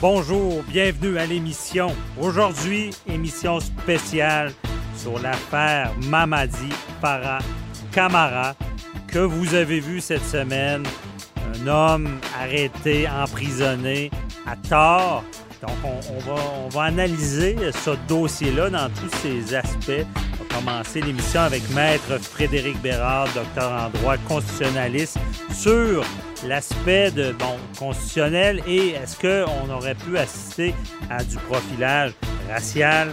Bonjour, bienvenue à l'émission. Aujourd'hui, émission spéciale sur l'affaire Mamadi Farah Kamara que vous avez vu cette semaine. Un homme arrêté, emprisonné à tort. Donc, on, va, analyser ce dossier-là dans tous ses aspects. On va commencer l'émission avec Maître Frédéric Bérard, docteur en droit constitutionnaliste, sur l'aspect de bon constitutionnel et est-ce qu'on aurait pu assister à du profilage racial.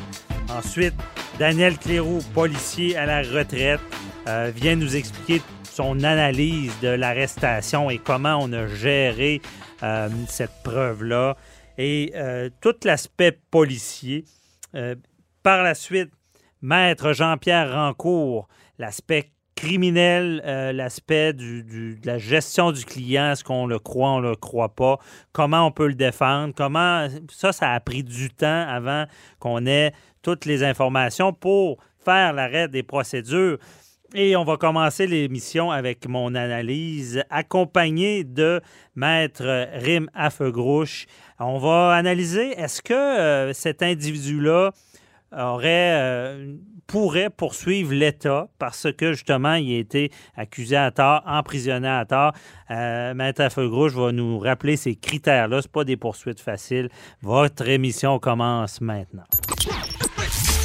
Ensuite, Daniel Cléroux, policier à la retraite, euh, vient nous expliquer son analyse de l'arrestation et comment on a géré euh, cette preuve-là et euh, tout l'aspect policier. par la suite, Maître Jean-Pierre Rancourt, l'aspect criminel, euh, l'aspect de la gestion du client, est-ce qu'on le croit, on le croit pas, comment on peut le défendre, comment ça, ça a pris du temps avant qu'on ait toutes les informations pour faire l'arrêt des procédures. Et on va commencer l'émission avec mon analyse accompagnée de Maître Rim Affegrouche. On va analyser est-ce que euh, cet individu-là aurait euh, pourrait poursuivre l'État parce que justement, il a été accusé à tort, emprisonné à tort? Euh, Maître Affegrouche va nous rappeler ces critères-là. Ce pas des poursuites faciles. Votre émission commence maintenant.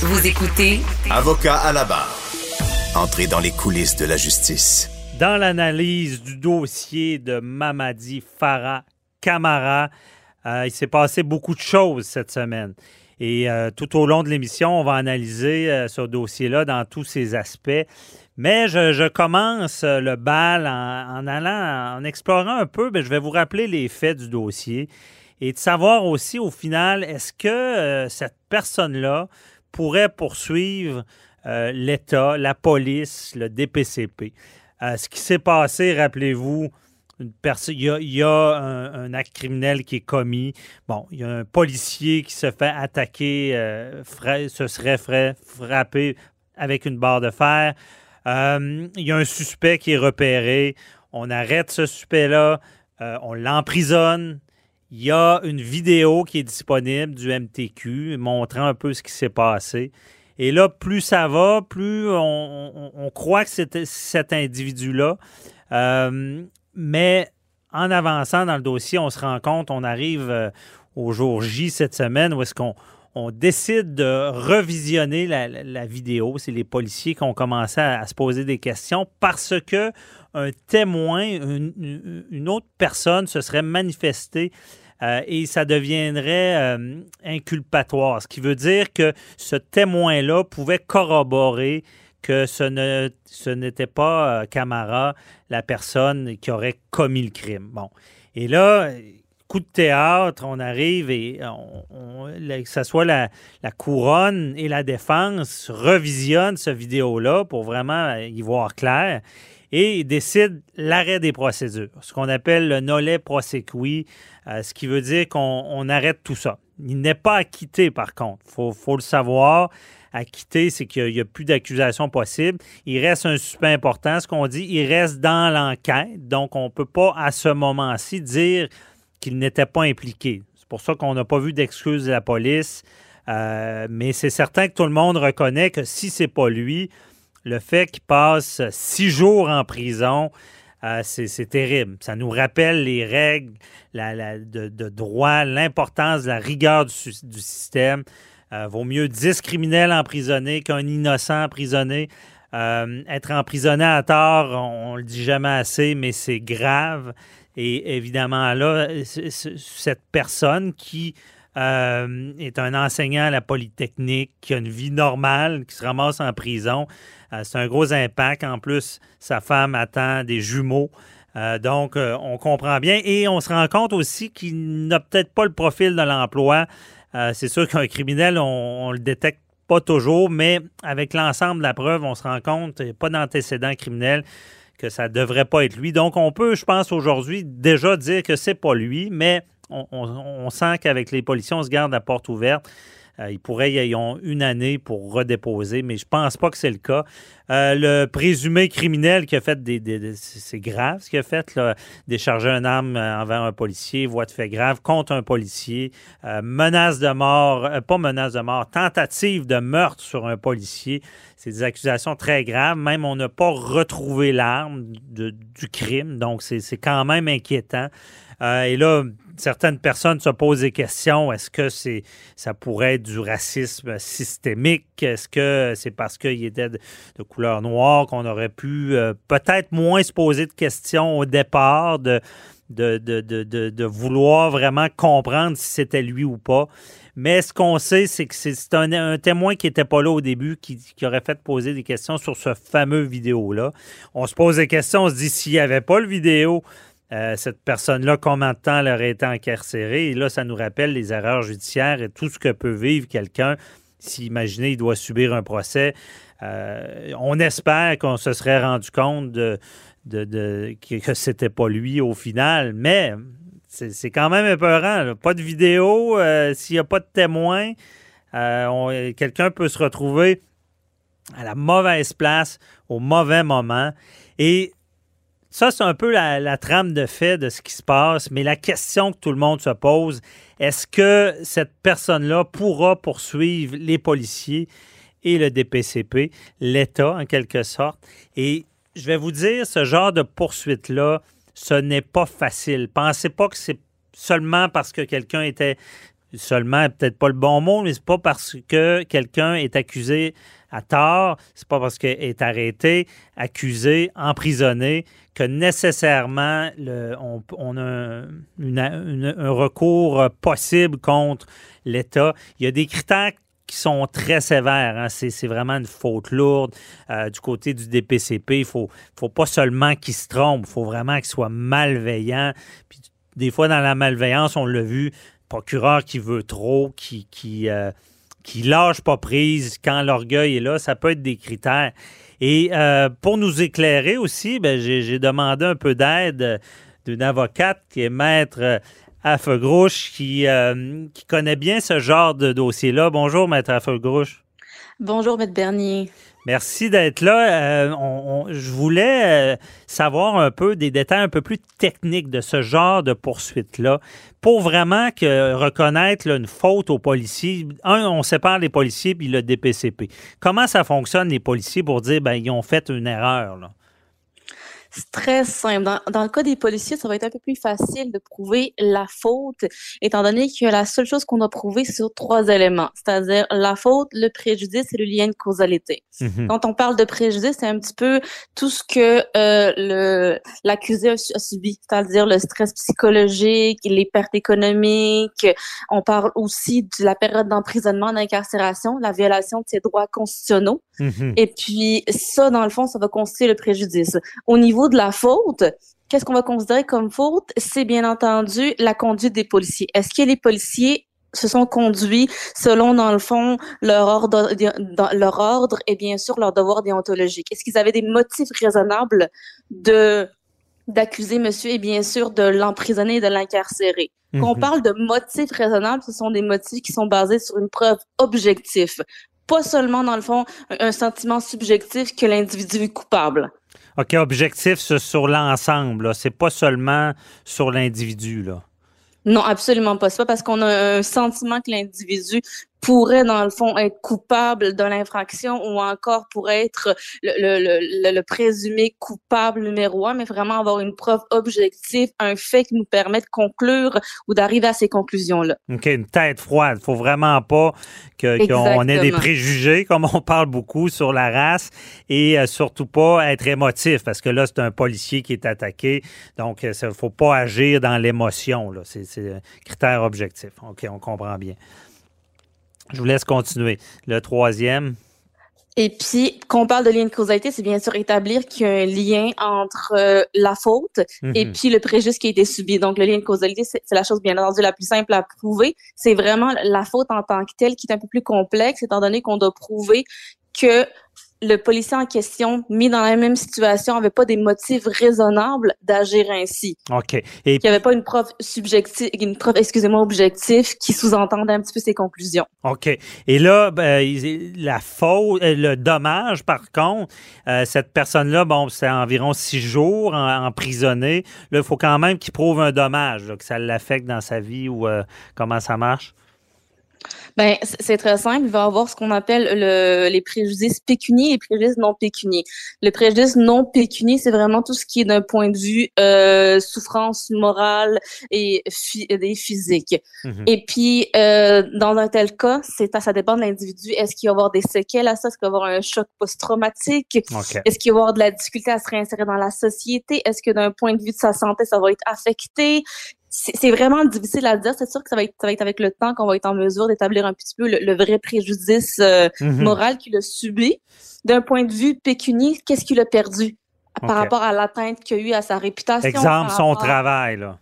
Vous écoutez Avocat à la barre. Entrez dans les coulisses de la justice. Dans l'analyse du dossier de Mamadi Farah Kamara, euh, il s'est passé beaucoup de choses cette semaine. Et euh, tout au long de l'émission, on va analyser euh, ce dossier-là dans tous ses aspects. Mais je, commence le bal en, allant, en explorant un peu, ben, je vais vous rappeler les faits du dossier et de savoir aussi au final, est-ce que cette personne-là pourrait poursuivre l'État, la police, le DPCP. ce qui s'est passé, rappelez-vous, il y a, un, acte criminel qui est commis. Bon, il y a un policier qui se fait attaquer, euh, ce serait frappé avec une barre de fer. Euh, il y a un suspect qui est repéré. On arrête ce suspect-là. Euh, on l'emprisonne. Il y a une vidéo qui est disponible du MTQ montrant un peu ce qui s'est passé. Et là, plus ça va, plus on, croit que c'était cet individu-là. Mais en avançant dans le dossier, on se rend compte, on arrive euh, au jour J cette semaine où est-ce qu'on on décide de revisionner la, vidéo. C'est les policiers qui ont commencé à, se poser des questions parce que un témoin, une, autre personne se serait manifestée euh, et ça deviendrait euh, inculpatoire. Ce qui veut dire que ce témoin-là pouvait corroborer que ce, n'était pas euh, Camara, la personne qui aurait commis le crime. Bon. Et là, coup de théâtre, on arrive et que ce soit la, couronne et la défense revisionnent ce vidéo-là pour vraiment y voir clair et décident l'arrêt des procédures, ce qu'on appelle le nolet prosequi, euh, ce qui veut dire qu'on arrête tout ça. Il n'est pas acquitté, par contre. Il faut, le savoir à quitter, c'est qu'il n'y a, plus d'accusation possible. Il reste un suspect important. Ce qu'on dit, il reste dans l'enquête. Donc, on ne peut pas, à ce moment-ci, dire qu'il n'était pas impliqué. C'est pour ça qu'on n'a pas vu d'excuse de la police. Euh, mais c'est certain que tout le monde reconnaît que si c'est pas lui, le fait qu'il passe six jours en prison, euh, c'est terrible. Ça nous rappelle les règles de, droit, l'importance de la rigueur du, système. Euh, vaut mieux 10 criminels emprisonnés qu'un innocent emprisonné. Euh, être emprisonné à tort, on, ne le dit jamais assez, mais c'est grave. Et évidemment, là, cette personne qui euh, est un enseignant à la Polytechnique, qui a une vie normale, qui se ramasse en prison, c'est un gros impact. En plus, sa femme attend des jumeaux. Euh, donc, euh, on comprend bien et on se rend compte aussi qu'il n'a peut-être pas le profil de l'emploi. Euh, c'est sûr qu'un criminel, on, on, le détecte pas toujours, mais avec l'ensemble de la preuve, on se rend compte, il n'y a pas d'antécédent criminel, que ça ne devrait pas être lui. Donc, on peut, je pense, aujourd'hui déjà dire que c'est pas lui, mais on, sent qu'avec les policiers, on se garde la porte ouverte. Euh, ils pourraient, ils ont une année pour redéposer, mais je pense pas que c'est le cas. Euh, le présumé criminel qui a fait des. c'est grave ce qu'il a fait, décharger une arme envers un policier, voie de fait grave contre un policier, euh, menace de mort, euh, pas menace de mort, tentative de meurtre sur un policier. C'est des accusations très graves. Même on n'a pas retrouvé l'arme du crime, donc c'est quand même inquiétant. Euh, et là, certaines personnes se posent des questions. Est-ce que c'est ça pourrait être du racisme systémique? Est-ce que c'est parce qu'il était de, couleur noire qu'on aurait pu euh, peut-être moins se poser de questions au départ, de, de, de vouloir vraiment comprendre si c'était lui ou pas? Mais ce qu'on sait, c'est que c'est un, un, témoin qui n'était pas là au début, qui, qui, aurait fait poser des questions sur ce fameux vidéo-là. On se pose des questions, on se dit s'il n'y avait pas le vidéo, euh, cette personne-là, combien de temps elle aurait été incarcérée? Et là, ça nous rappelle les erreurs judiciaires et tout ce que peut vivre quelqu'un si, imaginez, il doit subir un procès. Euh, on espère qu'on se serait rendu compte de, de, de que c'était pas lui au final, mais c'est quand même épeurant. Pas de vidéo, euh, s'il n'y a pas de témoin, quelqu'un peut se retrouver à la mauvaise place au mauvais moment. Et ça, c'est un peu la, trame de fait de ce qui se passe, mais la question que tout le monde se pose, est-ce que cette personne-là pourra poursuivre les policiers et le DPCP, l'État en quelque sorte? Et je vais vous dire, ce genre de poursuite-là, ce n'est pas facile. Pensez pas que c'est seulement parce que quelqu'un était seulement peut-être pas le bon mot, mais c'est pas parce que quelqu'un est accusé à tort, c'est pas parce qu'il est arrêté, accusé, emprisonné que nécessairement on, a un recours possible contre l'État. Il y a des critères qui sont très sévères. Hein. C'est vraiment une faute lourde. Euh, du côté du DPCP, il faut, faut pas seulement qu'il se trompe, il faut vraiment qu'il soit malveillant. Puis, des fois, dans la malveillance, on l'a vu, procureur qui veut trop, euh, qui lâche pas prise quand l'orgueil est là, ça peut être des critères. Et euh, pour nous éclairer aussi, ben, j'ai demandé un peu d'aide d'une avocate qui est maître Affegrouche, qui, euh, qui connaît bien ce genre de dossier-là. Bonjour, maître Affegrouche. Bonjour, maître Bernier. Merci d'être là. Euh, je voulais euh, savoir un peu des détails un peu plus techniques de ce genre de poursuite-là pour vraiment que, reconnaître là, une faute aux policiers. Un, on sépare les policiers puis le DPCP. Comment ça fonctionne, les policiers, pour dire ben ils ont fait une erreur? Là? Très simple. Dans, dans, le cas des policiers, ça va être un peu plus facile de prouver la faute, étant donné que la seule chose qu'on a prouvé, c'est sur trois éléments, c'est-à-dire la faute, le préjudice et le lien de causalité. Mhm. Mm -hmm. Quand on parle de préjudice, c'est un petit peu tout ce que euh, le l'accusé a, a, subi, c'est-à-dire le stress psychologique, les pertes économiques. On parle aussi de la période d'emprisonnement, d'incarcération, la violation de ses droits constitutionnels. Mhm. Et puis ça, dans le fond, ça va constituer le préjudice. Au niveau de la faute, qu'est-ce qu'on va considérer comme faute? C'est bien entendu la conduite des policiers. Est-ce que les policiers se sont conduits selon, dans le fond, leur ordre, leur ordre et bien sûr leur devoir déontologique? Est-ce qu'ils avaient des motifs raisonnables de d'accuser monsieur et bien sûr de l'emprisonner et de l'incarcérer? Quand Mhm. on parle de motifs raisonnables, ce sont des motifs qui sont basés sur une preuve objective. Pas seulement, dans le fond, un sentiment subjectif que l'individu est coupable. OK, objectif sur l'ensemble. C'est pas seulement sur l'individu. là. Non, absolument pas. C'est pas parce qu'on a un sentiment que l'individu pourrait, dans le fond, être coupable de l'infraction ou encore pourrait être le, le, le, le, présumé coupable numéro un, mais vraiment avoir une preuve objective, un fait qui nous permet de conclure ou d'arriver à ces conclusions-là. OK, une tête froide. Il faut vraiment pas qu'on ait des préjugés, comme on parle beaucoup sur la race, et euh, surtout pas être émotif, parce que là, c'est un policier qui est attaqué. Donc, il ne faut pas agir dans l'émotion. C'est, c'est un critère objectif. OK, on comprend bien. Je vous laisse continuer. Le troisième. Et puis, quand on parle de lien de causalité, c'est bien sûr établir qu'il y a un lien entre euh, la faute et Mhm. puis le préjudice qui a été subi. Donc, le lien de causalité, c'est c'est la chose bien entendu la plus simple à prouver. C'est vraiment la faute en tant que telle qui est un peu plus complexe, étant donné qu'on doit prouver que le policier en question, mis dans la même situation, avait pas des motifs raisonnables d'agir ainsi. OK. Et Qu'il n'y avait pas une preuve subjective, une preuve, excusez-moi, objective qui sous-entendait un petit peu ses conclusions. OK. Et là, ben, il- la faute, euh, le dommage, par contre, euh, cette personne-là, bon, c'est environ six jours en- emprisonnée. Là, il faut quand même qu'il prouve un dommage, là, que ça l'affecte dans sa vie ou euh, comment ça marche? Ben, c'est très simple. Il va y avoir ce qu'on appelle le, les préjudices pécuniers et les préjudices non pécuniers. Le préjudice non pécunier, c'est vraiment tout ce qui est d'un point de vue euh, souffrance morale et, et physique. Mhm. Et puis, euh, dans un tel cas, c'est ça dépend de l'individu. Est-ce qu'il va y avoir des séquelles à ça? Est-ce qu'il va y avoir un choc post-traumatique? Est-ce qu'il va y avoir de la difficulté à se réinsérer dans la société? Est-ce que d'un point de vue de sa santé, ça va être affecté? C'est vraiment difficile à dire. C'est sûr que ça va, être, ça va être avec le temps qu'on va être en mesure d'établir un petit peu le, le vrai préjudice euh, Mhm. moral qu'il a subi. D'un point de vue pécunier, qu'est-ce qu'il a perdu par rapport à l'atteinte qu'il a eu à sa réputation? Exemple, son rapport- travail, là.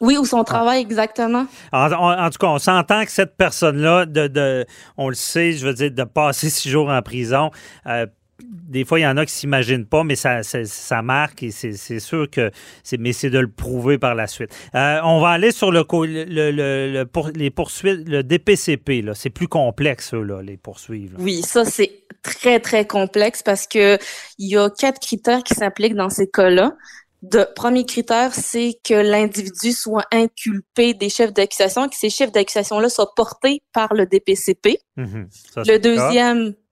Oui, ou son travail, exactement. En, en- en tout cas, on s'entend que cette personne-là, de, de- on le sait, je veux dire, de passer six jours en prison, euh, des fois, il y en a qui s'imaginent pas, mais ça, ça, ça marque et c'est sûr que c'est, mais c'est de le prouver par la suite. Euh, on va aller sur le, le, le- le- pour- les poursuites, le DPCP, là. C'est plus complexe, eux, là, les poursuivre. là. Oui, ça c'est très très complexe parce que il y a quatre critères qui s'appliquent dans ces cas-là. De premier critère, c'est que l'individu soit inculpé des chefs d'accusation, que ces chefs d'accusation-là soient portés par le DPCP. Mhm. Ça, c'est Le cas.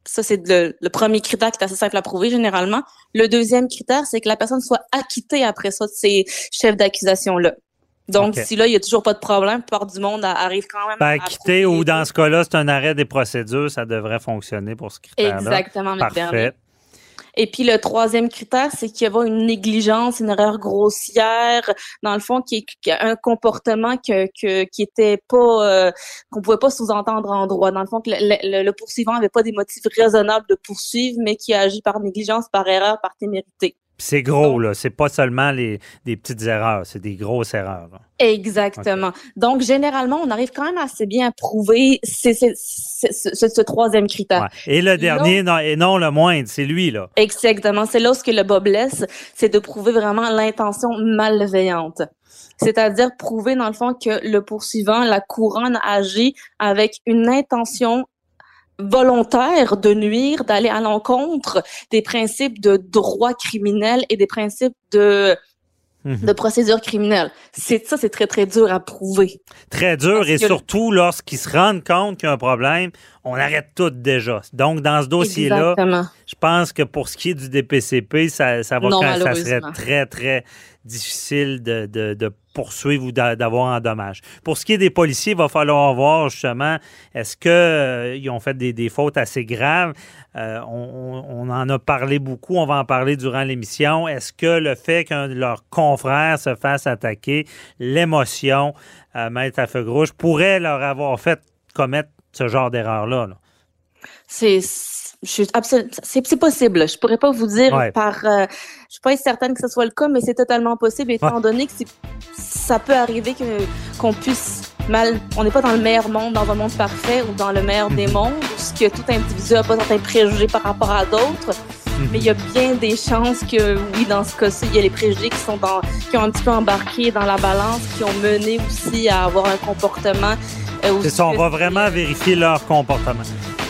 Ça c'est le, le premier critère qui est assez simple à prouver généralement. Le deuxième critère, c'est que la personne soit acquittée après ça de ces chefs d'accusation-là. Donc, si là, il y a toujours pas de problème, plupart du monde arrive quand même Ben, à quitter prouver ou dans ce cas-là, c'est un arrêt des procédures, ça devrait fonctionner pour ce critère-là. Exactement. Parfait. Et puis le troisième critère, c'est qu'il y a une négligence, une erreur grossière, dans le fond, qui est qui a un comportement que, que qui était pas euh, qu'on pouvait pas sous-entendre en droit. Dans le fond, que le, le- le poursuivant avait pas des motifs raisonnables de poursuivre, mais qui a agi par négligence, par erreur, par témérité. C'est gros, là. C'est pas seulement les, des petites erreurs, c'est des grosses erreurs. là. Exactement. Donc généralement, on arrive quand même assez bien à prouver ce, troisième critère. Ouais. Et le dernier, non, et non le moindre, c'est lui, là. Exactement. C'est là où le bas blesse, c'est de prouver vraiment l'intention malveillante. C'est-à-dire prouver, dans le fond, que le poursuivant, la couronne, agit avec une intention volontaire de nuire, d'aller à l'encontre des principes de droit criminel et des principes de, Mhm. de procédure criminelle. C'est ça, c'est très, très dur à prouver. Très dur Parce et que- surtout lorsqu'ils se rendent compte qu'il y a un problème, on arrête tout déjà. Donc, dans ce dossier-là, je pense que pour ce qui est du DPCP, ça, ça va Non, quand- ça serait très, très difficile de, de- poursuivre ou d'a- d'avoir un dommage. Pour ce qui est des policiers, il va falloir voir justement, est-ce qu'ils ont fait des, des fautes assez graves? Euh, on, en a parlé beaucoup, on va en parler durant l'émission. Est-ce que le fait qu'un de leurs confrères se fasse attaquer, l'émotion, euh, Maître à feu grouge, pourrait leur avoir fait commettre ce genre d'erreur-là? là? C'est, je suis absolument, c'est, possible. Je pourrais pas vous dire Ouais. par, euh, je suis pas certaine que ce soit le cas, mais c'est totalement possible étant Ouais. donné que ça peut arriver que, qu'on puisse mal, on n'est pas dans le meilleur monde, dans un monde parfait ou dans le meilleur des Mhm. mondes, où ce que tout individu a pas certains préjugés par rapport à d'autres. Mhm. Mais il y a bien des chances que, oui, dans ce cas-ci, il y a les préjugés qui sont dans, qui ont un petit peu embarqué dans la balance, qui ont mené aussi à avoir un comportement. euh, C'est ça, on va vraiment vérifier leur comportement.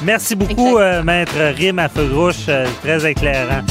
Merci beaucoup, euh, Maître Rim à feu gauche, euh, très éclairant.